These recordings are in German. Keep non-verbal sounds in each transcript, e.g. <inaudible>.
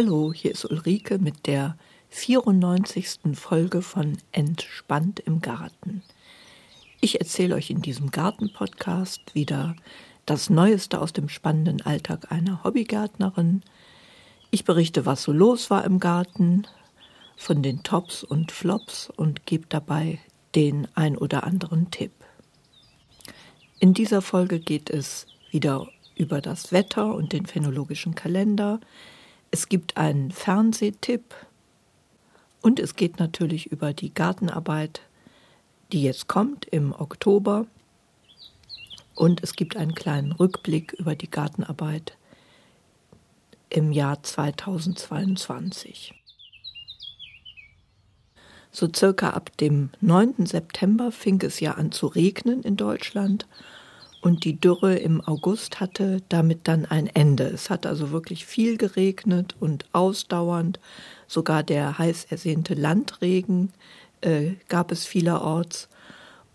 Hallo, hier ist Ulrike mit der 94. Folge von Entspannt im Garten. Ich erzähle euch in diesem Garten-Podcast wieder das Neueste aus dem spannenden Alltag einer Hobbygärtnerin. Ich berichte, was so los war im Garten, von den Tops und Flops und gebe dabei den ein oder anderen Tipp. In dieser Folge geht es wieder über das Wetter und den phänologischen Kalender. Es gibt einen Fernsehtipp und es geht natürlich über die Gartenarbeit, die jetzt kommt im Oktober. Und es gibt einen kleinen Rückblick über die Gartenarbeit im Jahr 2022. So circa ab dem 9. September fing es ja an zu regnen in Deutschland und die Dürre im August hatte damit dann ein Ende. Es hat also wirklich viel geregnet und ausdauernd. Sogar der heiß ersehnte Landregen äh, gab es vielerorts.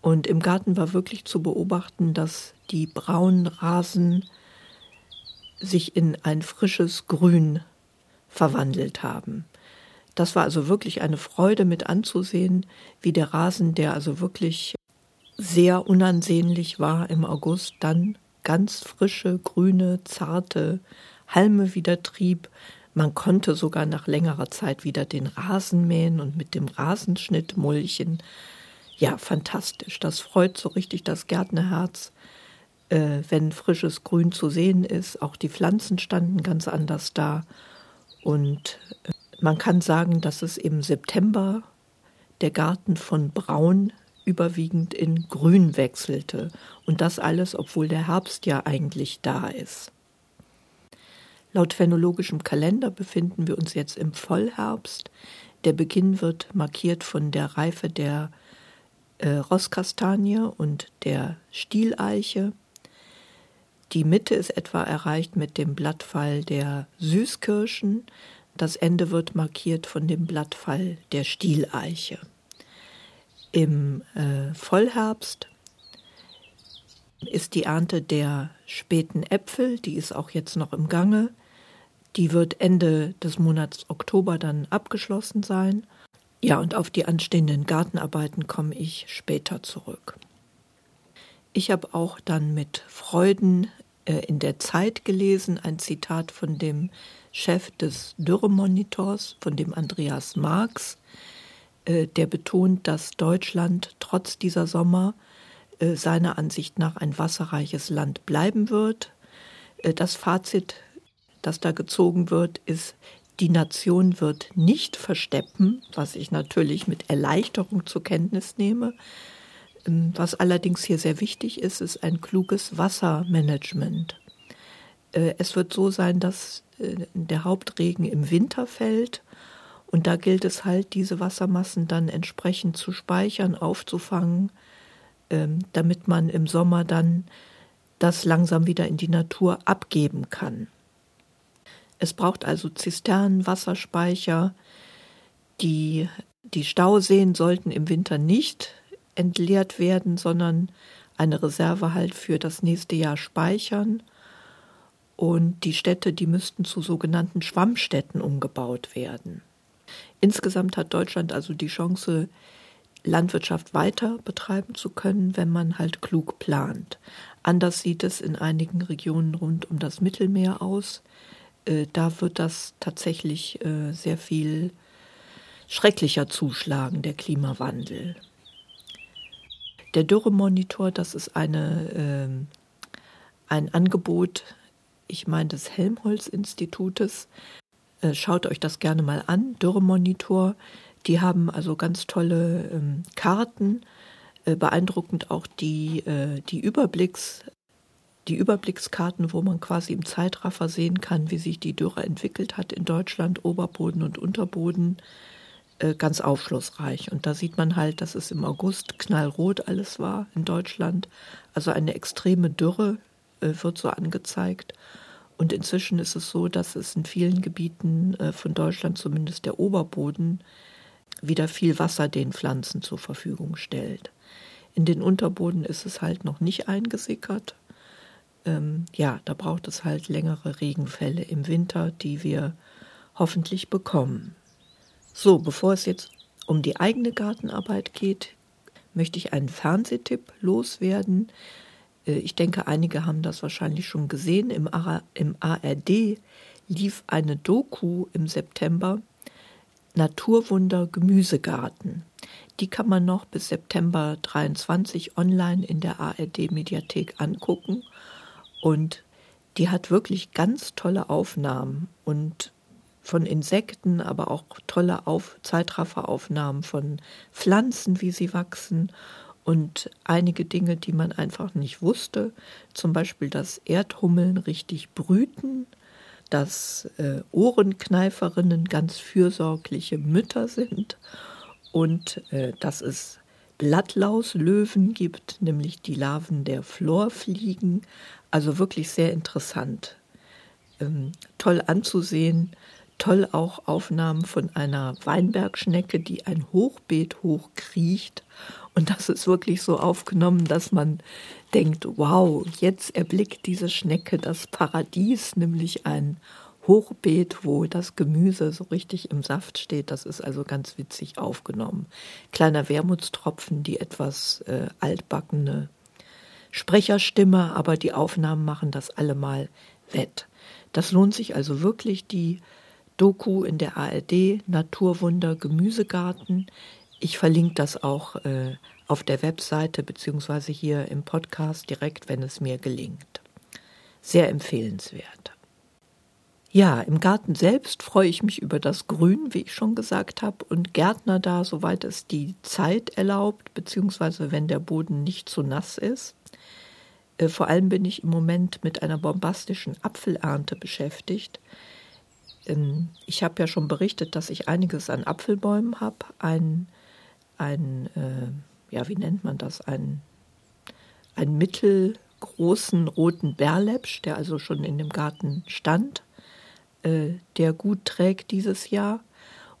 Und im Garten war wirklich zu beobachten, dass die braunen Rasen sich in ein frisches Grün verwandelt haben. Das war also wirklich eine Freude mit anzusehen, wie der Rasen, der also wirklich sehr unansehnlich war im August, dann ganz frische, grüne, zarte Halme wieder trieb. Man konnte sogar nach längerer Zeit wieder den Rasen mähen und mit dem Rasenschnitt mulchen. Ja, fantastisch. Das freut so richtig das Gärtnerherz, äh, wenn frisches Grün zu sehen ist. Auch die Pflanzen standen ganz anders da. Und äh, man kann sagen, dass es im September der Garten von braun überwiegend in Grün wechselte. Und das alles, obwohl der Herbst ja eigentlich da ist. Laut phänologischem Kalender befinden wir uns jetzt im Vollherbst. Der Beginn wird markiert von der Reife der äh, Rosskastanie und der Stieleiche. Die Mitte ist etwa erreicht mit dem Blattfall der Süßkirschen. Das Ende wird markiert von dem Blattfall der Stieleiche. Im äh, Vollherbst ist die Ernte der späten Äpfel, die ist auch jetzt noch im Gange. Die wird Ende des Monats Oktober dann abgeschlossen sein. Ja, und auf die anstehenden Gartenarbeiten komme ich später zurück. Ich habe auch dann mit Freuden äh, in der Zeit gelesen, ein Zitat von dem Chef des Dürremonitors, von dem Andreas Marx, der betont, dass Deutschland trotz dieser Sommer äh, seiner Ansicht nach ein wasserreiches Land bleiben wird. Äh, das Fazit, das da gezogen wird, ist, die Nation wird nicht versteppen, was ich natürlich mit Erleichterung zur Kenntnis nehme. Ähm, was allerdings hier sehr wichtig ist, ist ein kluges Wassermanagement. Es wird so sein, dass der Hauptregen im Winter fällt und da gilt es halt, diese Wassermassen dann entsprechend zu speichern, aufzufangen, ähm, damit man im Sommer dann das langsam wieder in die Natur abgeben kann. Es braucht also Zisternen, Wasserspeicher. Die, die Stauseen sollten im Winter nicht entleert werden, sondern eine Reserve halt für das nächste Jahr speichern. Und die Städte, die müssten zu sogenannten Schwammstädten umgebaut werden. Insgesamt hat Deutschland also die Chance, Landwirtschaft weiter betreiben zu können, wenn man halt klug plant. Anders sieht es in einigen Regionen rund um das Mittelmeer aus. Äh, da wird das tatsächlich äh, sehr viel schrecklicher zuschlagen, der Klimawandel. Der Dürremonitor, das ist eine, äh, ein Angebot, ich meine, des Helmholtz-Institutes, schaut euch das gerne mal an, Dürremonitor. Die haben also ganz tolle ähm, Karten, äh, beeindruckend auch die, äh, die Überblicks, die Überblickskarten, wo man quasi im Zeitraffer sehen kann, wie sich die Dürre entwickelt hat in Deutschland, Oberboden und Unterboden, äh, ganz aufschlussreich. Und da sieht man halt, dass es im August knallrot alles war in Deutschland. Also eine extreme Dürre äh, wird so angezeigt. Und inzwischen ist es so, dass es in vielen Gebieten äh, von Deutschland, zumindest der Oberboden, wieder viel Wasser den Pflanzen zur Verfügung stellt. In den Unterboden ist es halt noch nicht eingesickert. Ähm, ja, da braucht es halt längere Regenfälle im Winter, die wir hoffentlich bekommen. So, bevor es jetzt um die eigene Gartenarbeit geht, möchte ich einen Fernsehtipp loswerden. Äh, ich denke, einige haben das wahrscheinlich schon gesehen. Im ARD lief eine Doku im September Naturwunder Gemüsegarten. Die kann man noch bis September 23 online in der ARD Mediathek angucken und die hat wirklich ganz tolle Aufnahmen und von Insekten, aber auch tolle Auf Zeitrafferaufnahmen von Pflanzen, wie sie wachsen und einige Dinge, die man einfach nicht wusste, zum Beispiel, dass Erdhummeln richtig brüten, dass äh, Ohrenkneiferinnen ganz fürsorgliche Mütter sind und äh, dass es Blattlauslöwen gibt, nämlich die Larven der Florfliegen. Also wirklich sehr interessant. Ähm, toll anzusehen, toll auch Aufnahmen von einer Weinbergschnecke, die ein Hochbeet hochkriecht. Und das ist wirklich so aufgenommen, dass man denkt, wow, jetzt erblickt diese Schnecke das Paradies, nämlich ein Hochbeet, wo das Gemüse so richtig im Saft steht. Das ist also ganz witzig aufgenommen. Kleiner Wermutstropfen, die etwas äh, altbackene Sprecherstimme, aber die Aufnahmen machen das allemal wett. Das lohnt sich also wirklich, die Doku in der ARD Naturwunder Gemüsegarten. Ich verlinke das auch äh, auf der Webseite beziehungsweise hier im Podcast direkt, wenn es mir gelingt. Sehr empfehlenswert. Ja, im Garten selbst freue ich mich über das Grün, wie ich schon gesagt habe, und Gärtner da, soweit es die Zeit erlaubt, beziehungsweise wenn der Boden nicht zu nass ist. Äh, vor allem bin ich im Moment mit einer bombastischen Apfelernte beschäftigt. Ähm, ich habe ja schon berichtet, dass ich einiges an Apfelbäumen habe. Ein, ein äh, ja, wie nennt man das? Ein, ein mittelgroßen roten Bärläppsch, der also schon in dem Garten stand äh, der gut trägt dieses Jahr.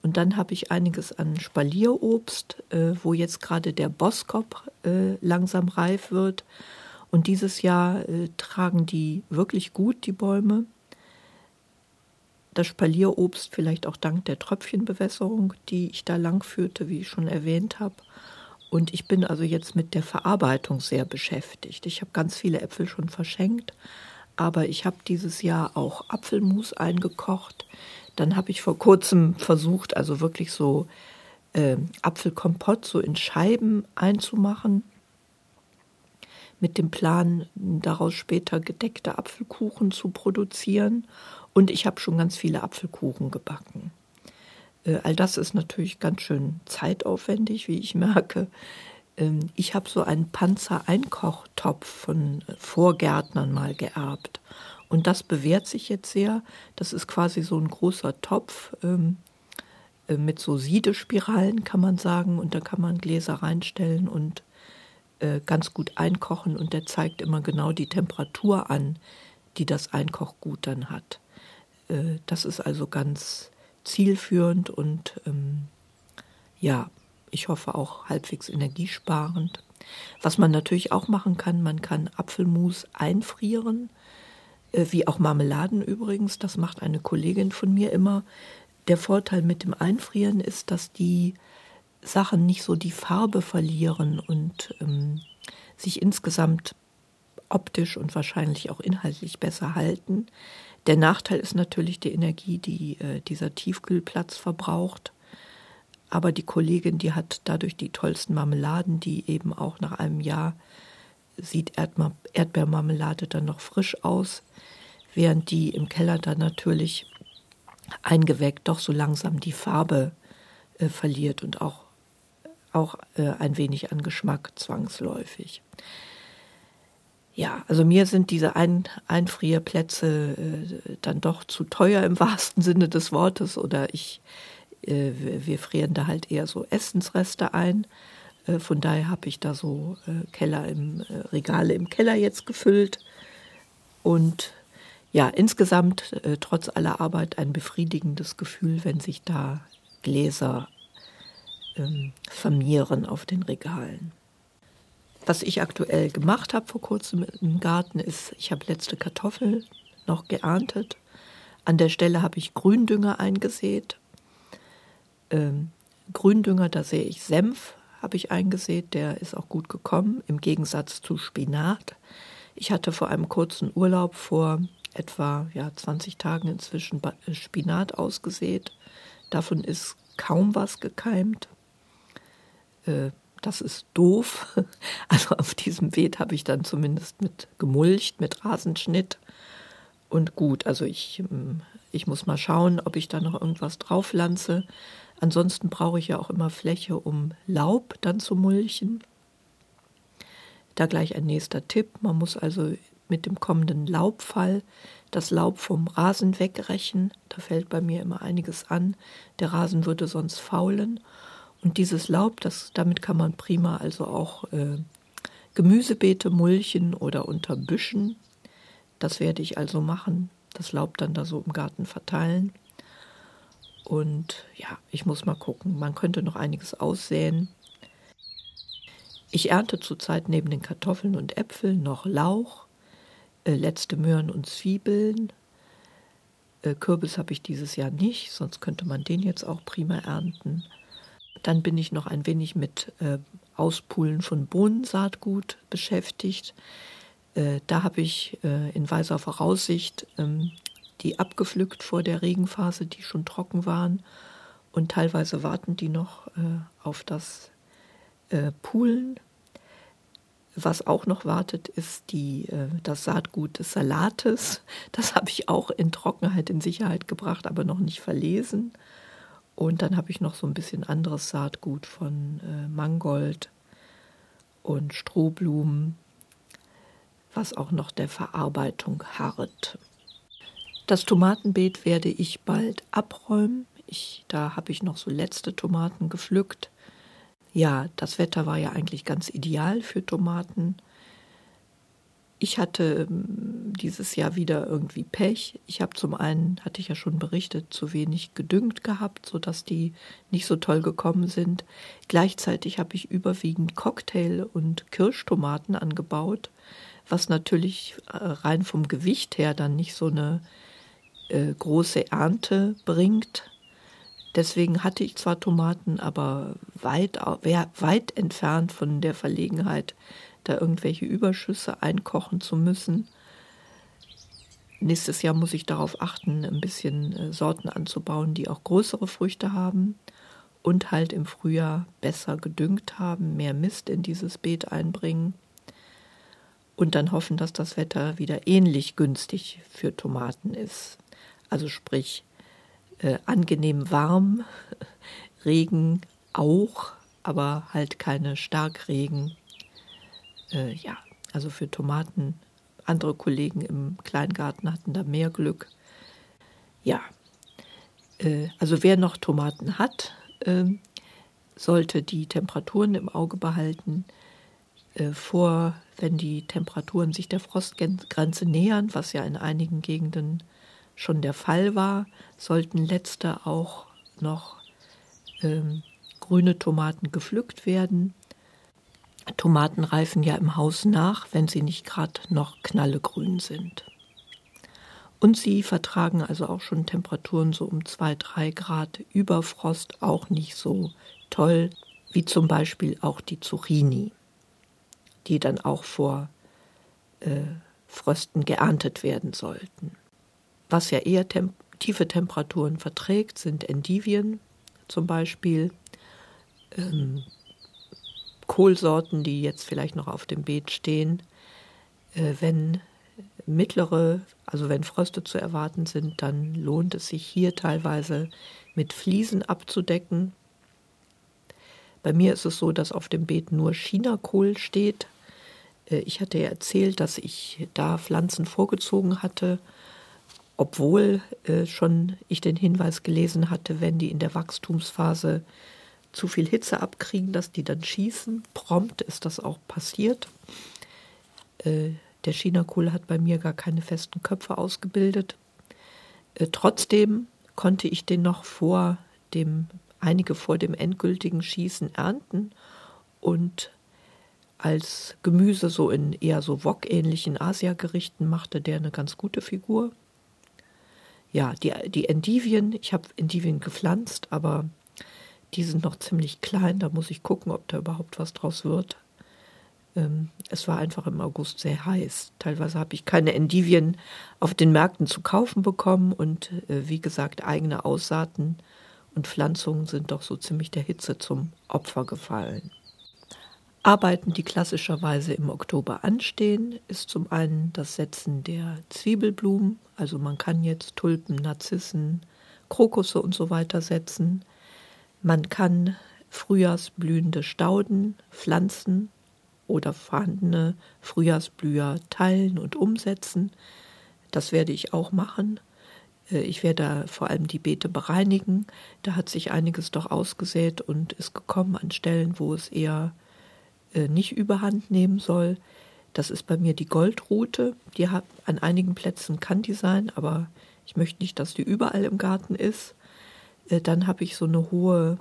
Und dann habe ich einiges an Spalierobst, äh, wo jetzt gerade der Boskop äh, langsam reif wird. Und dieses Jahr äh, tragen die wirklich gut, die Bäume. Das Spalierobst vielleicht auch dank der Tröpfchenbewässerung, die ich da lang führte, wie ich schon erwähnt habe. Und ich bin also jetzt mit der Verarbeitung sehr beschäftigt. Ich habe ganz viele Äpfel schon verschenkt, aber ich habe dieses Jahr auch Apfelmus eingekocht. Dann habe ich vor kurzem versucht, also wirklich so äh, Apfelkompott so in Scheiben einzumachen, mit dem Plan, daraus später gedeckte Apfelkuchen zu produzieren. Und ich habe schon ganz viele Apfelkuchen gebacken. Äh, all das ist natürlich ganz schön zeitaufwendig, wie ich merke. Ähm, ich habe so einen Panzer-Einkochtopf von Vorgärtnern mal geerbt. Und das bewährt sich jetzt sehr. Das ist quasi so ein großer Topf ähm, äh, mit so Siedespiralen, kann man sagen. Und da kann man Gläser reinstellen und äh, ganz gut einkochen. Und der zeigt immer genau die Temperatur an, die das Einkochgut dann hat. Äh, das ist also ganz zielführend und ähm, ja, ich hoffe auch halbwegs energiesparend. Was man natürlich auch machen kann, man kann Apfelmus einfrieren, äh, wie auch Marmeladen übrigens. Das macht eine Kollegin von mir immer. Der Vorteil mit dem Einfrieren ist, dass die Sachen nicht so die Farbe verlieren und ähm, sich insgesamt optisch und wahrscheinlich auch inhaltlich besser halten. Der Nachteil ist natürlich die Energie, die äh, dieser Tiefkühlplatz verbraucht. Aber die Kollegin, die hat dadurch die tollsten Marmeladen, die eben auch nach einem Jahr sieht Erdma Erdbeermarmelade dann noch frisch aus, während die im Keller dann natürlich eingeweckt doch so langsam die Farbe äh, verliert und auch, auch äh, ein wenig an Geschmack zwangsläufig. Ja, also mir sind diese ein Einfrierplätze äh, dann doch zu teuer im <laughs> wahrsten Sinne des Wortes oder ich äh, wir frieren da halt eher so Essensreste ein. Äh, von daher habe ich da so äh, Keller im Regale im Keller jetzt gefüllt. Und ja, insgesamt trotz aller Arbeit ein befriedigendes Gefühl, wenn sich da Gläser ähm, vermehren auf den Regalen. Was ich aktuell gemacht habe vor kurzem im Garten ist, ich habe letzte Kartoffeln noch geerntet An der Stelle habe ich Gründünger eingesät. Ähm, Gründünger, da sehe ich Senf, habe ich eingesät, der ist auch gut gekommen, im Gegensatz zu Spinat. Ich hatte vor einem kurzen Urlaub vor etwa ja, 20 Tagen inzwischen äh, Spinat ausgesät. Davon ist kaum was gekeimt. Äh, das ist doof. <laughs> Also auf diesem Beet habe ich dann zumindest mit gemulcht, mit Rasenschnitt. Und gut, also ich, ähm, ich muss mal schauen, ob ich da noch irgendwas drauf pflanze. Ansonsten brauche ich ja auch immer Fläche, um Laub dann zu mulchen. Da gleich ein nächster Tipp. Man muss also mit dem kommenden Laubfall das Laub vom Rasen wegrechen. Da fällt bei mir immer einiges an. Der Rasen würde sonst faulen. Und dieses Laub, das, damit kann man prima also auch äh, Gemüsebeete mulchen oder unter Büschen. Das werde ich also machen. Das Laub dann da so im Garten verteilen. Und ja, ich muss mal gucken. Man könnte noch einiges aussäen. Ich ernte zurzeit neben den Kartoffeln und Äpfeln noch Lauch, äh, letzte Möhren und Zwiebeln. Äh, Kürbis habe ich dieses Jahr nicht, sonst könnte man den jetzt auch prima ernten. Dann bin ich noch ein wenig mit äh, Auspulen von Bohnensaatgut beschäftigt. Äh, da habe ich äh, in weiser Voraussicht ähm, die abgepflückt vor der Regenphase, die schon trocken waren. Und teilweise warten die noch äh, auf das äh, Pulen. Was auch noch wartet, ist die, äh, das Saatgut des Salates. Das habe ich auch in Trockenheit in Sicherheit gebracht, aber noch nicht verlesen. Und dann habe ich noch so ein bisschen anderes Saatgut von äh, Mangold und Strohblumen, was auch noch der Verarbeitung harrt. Das Tomatenbeet werde ich bald abräumen. Ich, da habe ich noch so letzte Tomaten gepflückt. Ja, das Wetter war ja eigentlich ganz ideal für Tomaten. Ich hatte ähm, dieses Jahr wieder irgendwie Pech. Ich habe zum einen, hatte ich ja schon berichtet, zu wenig gedüngt gehabt, sodass die nicht so toll gekommen sind. Gleichzeitig habe ich überwiegend Cocktail- und Kirschtomaten angebaut, was natürlich äh, rein vom Gewicht her dann nicht so eine äh, große Ernte bringt. Deswegen hatte ich zwar Tomaten, aber weit, weit entfernt von der Verlegenheit, da irgendwelche Überschüsse einkochen zu müssen. Nächstes Jahr muss ich darauf achten, ein bisschen äh, Sorten anzubauen, die auch größere Früchte haben und halt im Frühjahr besser gedüngt haben, mehr Mist in dieses Beet einbringen und dann hoffen, dass das Wetter wieder ähnlich günstig für Tomaten ist also sprich äh, angenehm warm, <laughs> Regen auch, aber halt keine Starkregen. Äh, ja, also für Tomaten, andere Kollegen im Kleingarten hatten da mehr Glück. Ja, äh, also wer noch Tomaten hat, ähm, sollte die Temperaturen im Auge behalten. Äh, vor, wenn die Temperaturen sich der Frostgrenze nähern, was ja in einigen Gegenden schon der Fall war, sollten letzte auch noch ähm, grüne Tomaten gepflückt werden. Tomaten reifen ja im Haus nach, wenn sie nicht gerade noch knallegrün sind. Und sie vertragen also auch schon Temperaturen so um 2, 3 Grad über Frost auch nicht so toll, wie zum Beispiel auch die Zucchini, die dann auch vor äh, Frösten geerntet werden sollten. Was ja eher tem tiefe Temperaturen verträgt, sind Endivien zum Beispiel, ähm, Kohlsorten, die jetzt vielleicht noch auf dem Beet stehen. Äh, wenn mittlere, also wenn Fröste zu erwarten sind, dann lohnt es sich hier teilweise mit Fliesen abzudecken. Bei mir ist es so, dass auf dem Beet nur Chinakohl steht. Äh, ich hatte ja erzählt, dass ich da Pflanzen vorgezogen hatte obwohl äh, schon ich den Hinweis gelesen hatte, wenn die in der Wachstumsphase zu viel Hitze abkriegen, dass die dann schießen. Prompt ist das auch passiert. Äh, der Chinakohl hat bei mir gar keine festen Köpfe ausgebildet. Äh, trotzdem konnte ich den noch vor dem, einige vor dem endgültigen Schießen ernten und als Gemüse so in eher so Wok-ähnlichen Asiagerichten machte der eine ganz gute Figur. ja, die, die Endivien, ich habe Endivien gepflanzt, aber die sind noch ziemlich klein. Da muss ich gucken, ob da überhaupt was draus wird. Ähm, es war einfach im August sehr heiß. Teilweise habe ich keine Endivien auf den Märkten zu kaufen bekommen und äh, wie gesagt, eigene Aussaaten und Pflanzungen sind doch so ziemlich der Hitze zum Opfer gefallen. Arbeiten, die klassischerweise im Oktober anstehen, ist zum einen das Setzen der Zwiebelblumen, also man kann jetzt Tulpen, Narzissen, Krokusse und so weiter setzen. Man kann frühjahrsblühende Stauden pflanzen oder vorhandene Frühjahrsblüher teilen und umsetzen. Das werde ich auch machen. Äh, ich werde vor allem die Beete bereinigen. Da hat sich einiges doch ausgesät und ist gekommen an Stellen, wo es eher äh, nicht überhand nehmen soll. Das ist bei mir die Goldrute. Die hat an einigen Plätzen kann die sein, aber ich möchte nicht, dass die überall im Garten ist. Äh, dann habe ich so eine hohe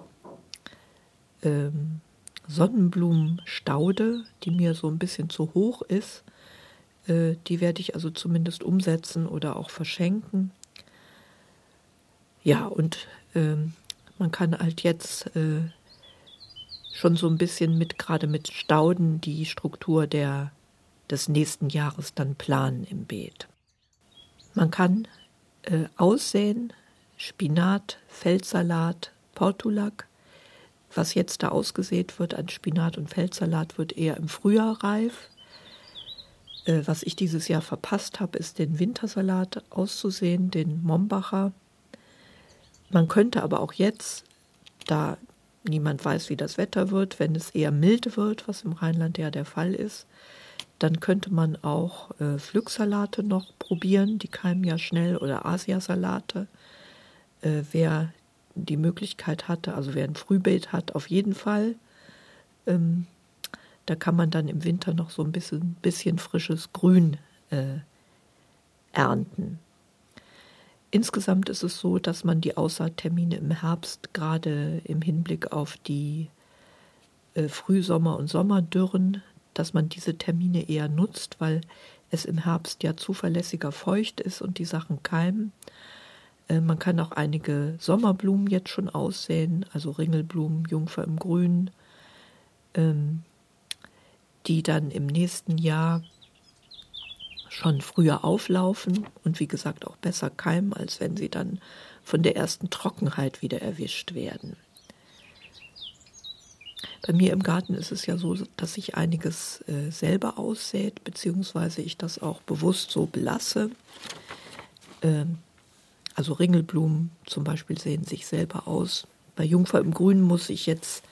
ähm, Sonnenblumenstaude, die mir so ein bisschen zu hoch ist. Äh, die werde ich also zumindest umsetzen oder auch verschenken. Ja, und ähm, man kann halt jetzt äh, schon so ein bisschen mit, gerade mit Stauden, die Struktur der, des nächsten Jahres dann planen im Beet. Man kann äh, aussäen, Spinat, Feldsalat, Portulak. Was jetzt da ausgesät wird an Spinat und Feldsalat, wird eher im Frühjahr reif. Äh, was ich dieses Jahr verpasst habe, ist den Wintersalat auszusehen, den Mombacher. Man könnte aber auch jetzt, da niemand weiß, wie das Wetter wird, wenn es eher mild wird, was im Rheinland ja der Fall ist, dann könnte man auch äh, Pflücksalate noch probieren, die keimen ja schnell, oder Asiasalate. Äh, wer die Möglichkeit hatte, also wer ein Frühbeet hat, auf jeden Fall. Ähm, da kann man dann im Winter noch so ein bisschen, bisschen frisches Grün äh, ernten. Insgesamt ist es so, dass man die Aussaattermine im Herbst gerade im Hinblick auf die äh, Frühsommer- und Sommerdürren, dass man diese Termine eher nutzt, weil es im Herbst ja zuverlässiger feucht ist und die Sachen keimen. Äh, man kann auch einige Sommerblumen jetzt schon aussehen, also Ringelblumen, Jungfer im Grün, ähm, die dann im nächsten Jahr schon früher auflaufen und wie gesagt auch besser keimen, als wenn sie dann von der ersten Trockenheit wieder erwischt werden. Bei mir im Garten ist es ja so, dass ich einiges äh, selber aussät, beziehungsweise ich das auch bewusst so belasse. Also Ringelblumen zum Beispiel sehen sich selber aus. Bei Jungfer im Grünen muss ich jetzt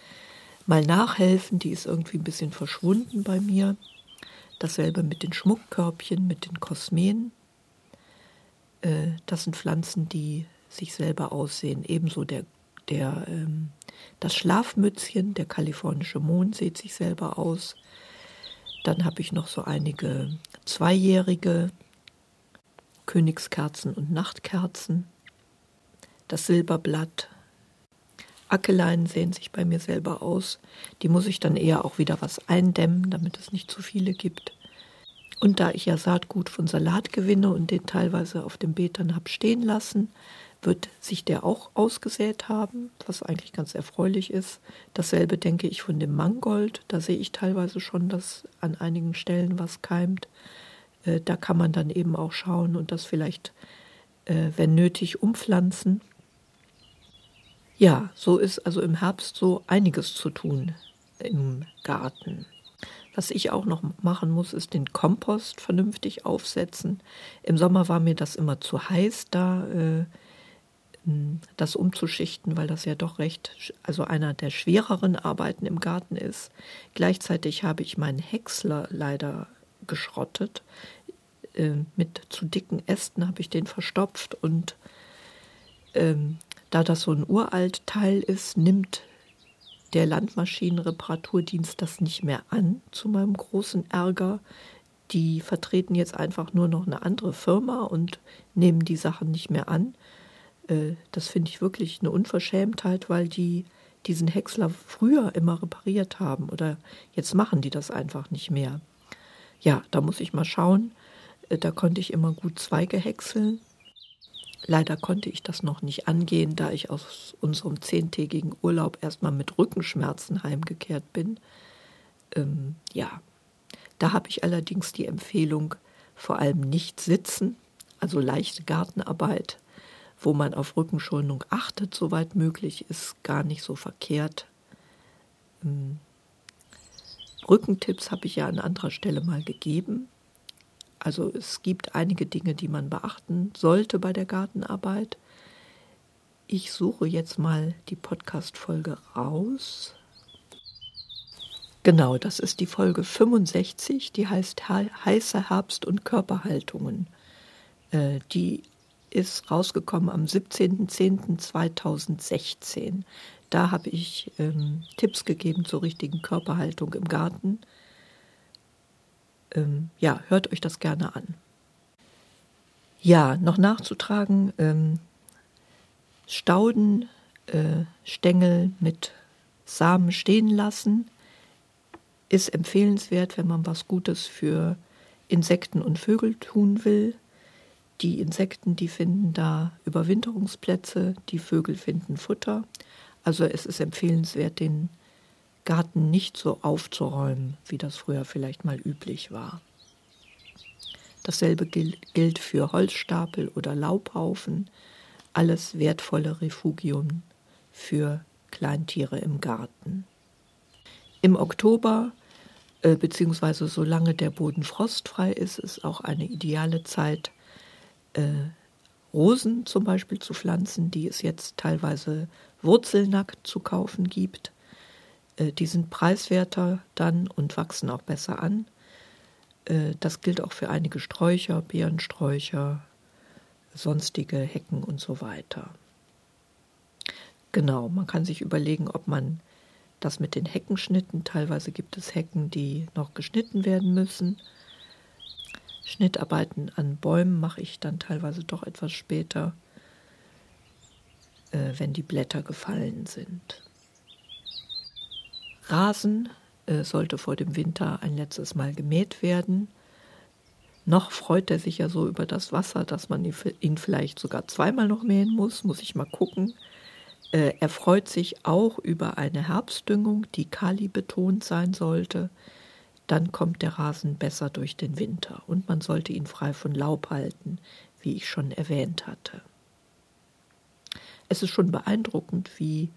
mal nachhelfen, die ist irgendwie ein bisschen verschwunden bei mir. Dasselbe mit den Schmuckkörbchen, mit den Kosmeen. Äh, das sind Pflanzen, die sich selber aussehen. Ebenso der, der, ähm, das Schlafmützchen, der kalifornische Mond, sieht sich selber aus. Dann habe ich noch so einige zweijährige Königskerzen und Nachtkerzen. Das Silberblatt. Ackeleien sehen sich bei mir selber aus. Die muss ich dann eher auch wieder was eindämmen, damit es nicht zu viele gibt. Und da ich ja Saatgut von Salat gewinne und den teilweise auf dem Beet dann habe stehen lassen, wird sich der auch ausgesät haben, was eigentlich ganz erfreulich ist. Dasselbe denke ich von dem Mangold. Da sehe ich teilweise schon, dass an einigen Stellen was keimt. Äh, da kann man dann eben auch schauen und das vielleicht, äh, wenn nötig, umpflanzen. Ja, so ist also im Herbst so einiges zu tun im Garten. Was ich auch noch machen muss, ist den Kompost vernünftig aufsetzen. Im Sommer war mir das immer zu heiß, da äh, das umzuschichten, weil das ja doch recht, also einer der schwereren Arbeiten im Garten ist. Gleichzeitig habe ich meinen Häcksler leider geschrottet. Äh, mit zu dicken Ästen habe ich den verstopft und ähm, da das so ein uralt Teil ist, nimmt der Landmaschinenreparaturdienst das nicht mehr an, zu meinem großen Ärger. Die vertreten jetzt einfach nur noch eine andere Firma und nehmen die Sachen nicht mehr an. Äh, das finde ich wirklich eine Unverschämtheit, weil die diesen Häcksler früher immer repariert haben oder jetzt machen die das einfach nicht mehr. Ja, da muss ich mal schauen. Äh, da konnte ich immer gut Zweige häckseln Leider konnte ich das noch nicht angehen, da ich aus unserem zehntägigen Urlaub erstmal mit Rückenschmerzen heimgekehrt bin. Ähm, ja, da habe ich allerdings die Empfehlung, vor allem nicht sitzen, also leichte Gartenarbeit, wo man auf Rückenschonung achtet, soweit möglich ist, gar nicht so verkehrt. Ähm, Rückentipps habe ich ja an anderer Stelle mal gegeben. Also es gibt einige Dinge, die man beachten sollte bei der Gartenarbeit. Ich suche jetzt mal die Podcast-Folge raus. Genau, das ist die Folge 65, die heißt Heiße Herbst- und Körperhaltungen. Äh, die ist rausgekommen am 17.10.2016. Da habe ich ähm, Tipps gegeben zur richtigen Körperhaltung im Garten ähm, ja, hört euch das gerne an. Ja, noch nachzutragen, ähm, Stauden, äh, Stängel mit Samen stehen lassen, ist empfehlenswert, wenn man was Gutes für Insekten und Vögel tun will. Die Insekten, die finden da Überwinterungsplätze, die Vögel finden Futter. Also es ist empfehlenswert, den Garten nicht so aufzuräumen, wie das früher vielleicht mal üblich war. Dasselbe gilt für Holzstapel oder Laubhaufen, alles wertvolle Refugien für Kleintiere im Garten. Im Oktober, äh, beziehungsweise solange der Boden frostfrei ist, ist auch eine ideale Zeit, äh, Rosen zum Beispiel zu pflanzen, die es jetzt teilweise wurzelnackt zu kaufen gibt. Äh, die sind preiswerter dann und wachsen auch besser an. Äh, das gilt auch für einige Sträucher, Beerensträucher, sonstige Hecken und so weiter. Genau, man kann sich überlegen, ob man das mit den Heckenschnitten, teilweise gibt es Hecken, die noch geschnitten werden müssen. Schnittarbeiten an Bäumen mache ich dann teilweise doch etwas später, äh, wenn die Blätter gefallen sind. Rasen äh, sollte vor dem Winter ein letztes Mal gemäht werden. Noch freut er sich ja so über das Wasser, dass man ihn vielleicht sogar zweimal noch mähen muss, muss ich mal gucken. Äh, er freut sich auch über eine Herbstdüngung, die Kali betont sein sollte. Dann kommt der Rasen besser durch den Winter und man sollte ihn frei von Laub halten, wie ich schon erwähnt hatte. Es ist schon beeindruckend, wie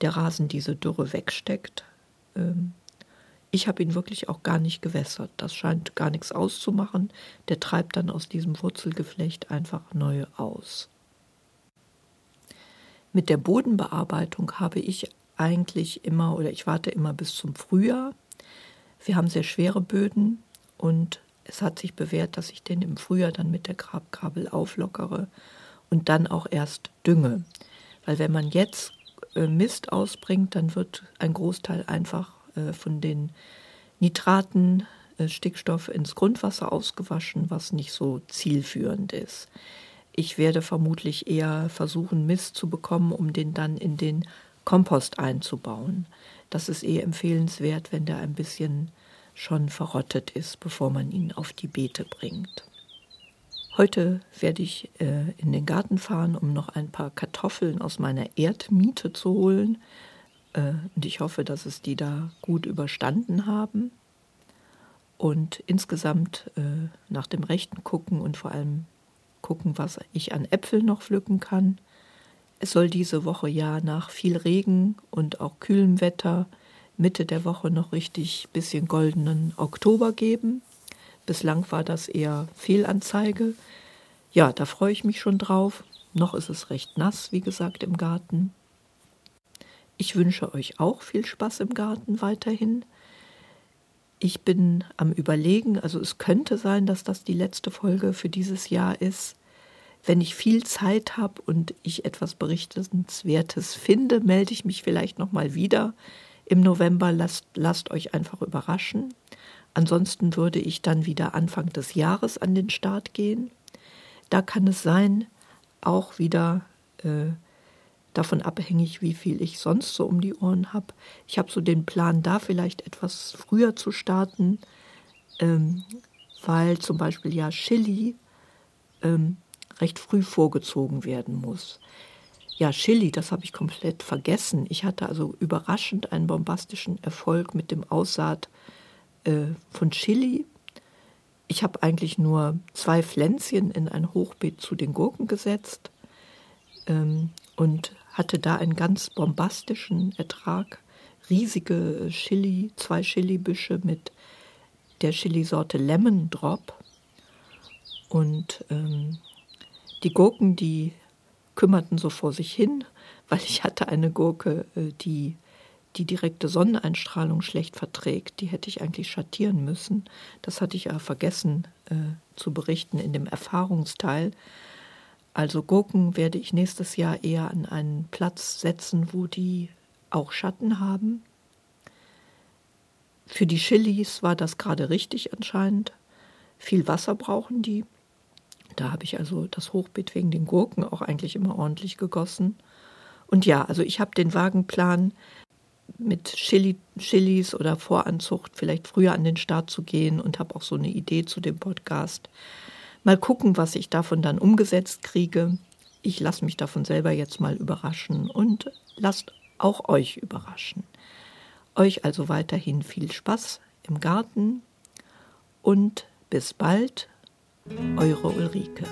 der Rasen diese Dürre wegsteckt. Ähm, ich habe ihn wirklich auch gar nicht gewässert. Das scheint gar nichts auszumachen. Der treibt dann aus diesem Wurzelgeflecht einfach neue aus. Mit der Bodenbearbeitung habe ich eigentlich immer oder ich warte immer bis zum Frühjahr. Wir haben sehr schwere Böden und es hat sich bewährt, dass ich den im Frühjahr dann mit der Grabkabel auflockere und dann auch erst dünge. Weil wenn man jetzt äh, Mist ausbringt, dann wird ein Großteil einfach äh, von den Nitraten, äh, Stickstoff ins Grundwasser ausgewaschen, was nicht so zielführend ist. Ich werde vermutlich eher versuchen, Mist zu bekommen, um den dann in den Kompost einzubauen. Das ist eher empfehlenswert, wenn der ein bisschen schon verrottet ist, bevor man ihn auf die Beete bringt. Heute werde ich äh, in den Garten fahren, um noch ein paar Kartoffeln aus meiner Erdmiete zu holen. Äh, und ich hoffe, dass es die da gut überstanden haben. Und insgesamt äh, nach dem Rechten gucken und vor allem gucken, was ich an Äpfeln noch pflücken kann. Es soll diese Woche ja nach viel Regen und auch kühlem Wetter Mitte der Woche noch richtig bisschen goldenen Oktober geben. Bislang war das eher Fehlanzeige. Ja, da freue ich mich schon drauf. Noch ist es recht nass, wie gesagt, im Garten. Ich wünsche euch auch viel Spaß im Garten weiterhin. Ich bin am Überlegen, also es könnte sein, dass das die letzte Folge für dieses Jahr ist. Wenn ich viel Zeit habe und ich etwas Berichtenswertes finde, melde ich mich vielleicht nochmal wieder. Im November lasst, lasst euch einfach überraschen. Ansonsten würde ich dann wieder Anfang des Jahres an den Start gehen. Da kann es sein, auch wieder äh, davon abhängig, wie viel ich sonst so um die Ohren habe. Ich habe so den Plan, da vielleicht etwas früher zu starten, ähm, weil zum Beispiel ja Chili ähm, recht früh vorgezogen werden muss. Ja, Chili, das habe ich komplett vergessen. Ich hatte also überraschend einen bombastischen Erfolg mit dem Aussaat äh, von Chili. Ich habe eigentlich nur zwei Pflänzchen in ein Hochbeet zu den Gurken gesetzt ähm, und hatte da einen ganz bombastischen Ertrag. Riesige Chili, zwei Chilibüsche mit der Chilisorte Lemon Drop. Und ähm, die Gurken, die kümmerten so vor sich hin, weil ich hatte eine Gurke, äh, die die direkte Sonneneinstrahlung schlecht verträgt. Die hätte ich eigentlich schattieren müssen. Das hatte ich ja vergessen äh, zu berichten in dem Erfahrungsteil. Also Gurken werde ich nächstes Jahr eher an einen Platz setzen, wo die auch Schatten haben. Für die Chilis war das gerade richtig anscheinend. Viel Wasser brauchen die. Da habe ich also das Hochbeet wegen den Gurken auch eigentlich immer ordentlich gegossen. Und ja, also ich habe den Wagenplan mit Chili, Chilis oder Voranzucht vielleicht früher an den Start zu gehen und habe auch so eine Idee zu dem Podcast. Mal gucken, was ich davon dann umgesetzt kriege. Ich lasse mich davon selber jetzt mal überraschen und lasst auch euch überraschen. Euch also weiterhin viel Spaß im Garten und bis bald, eure Ulrike.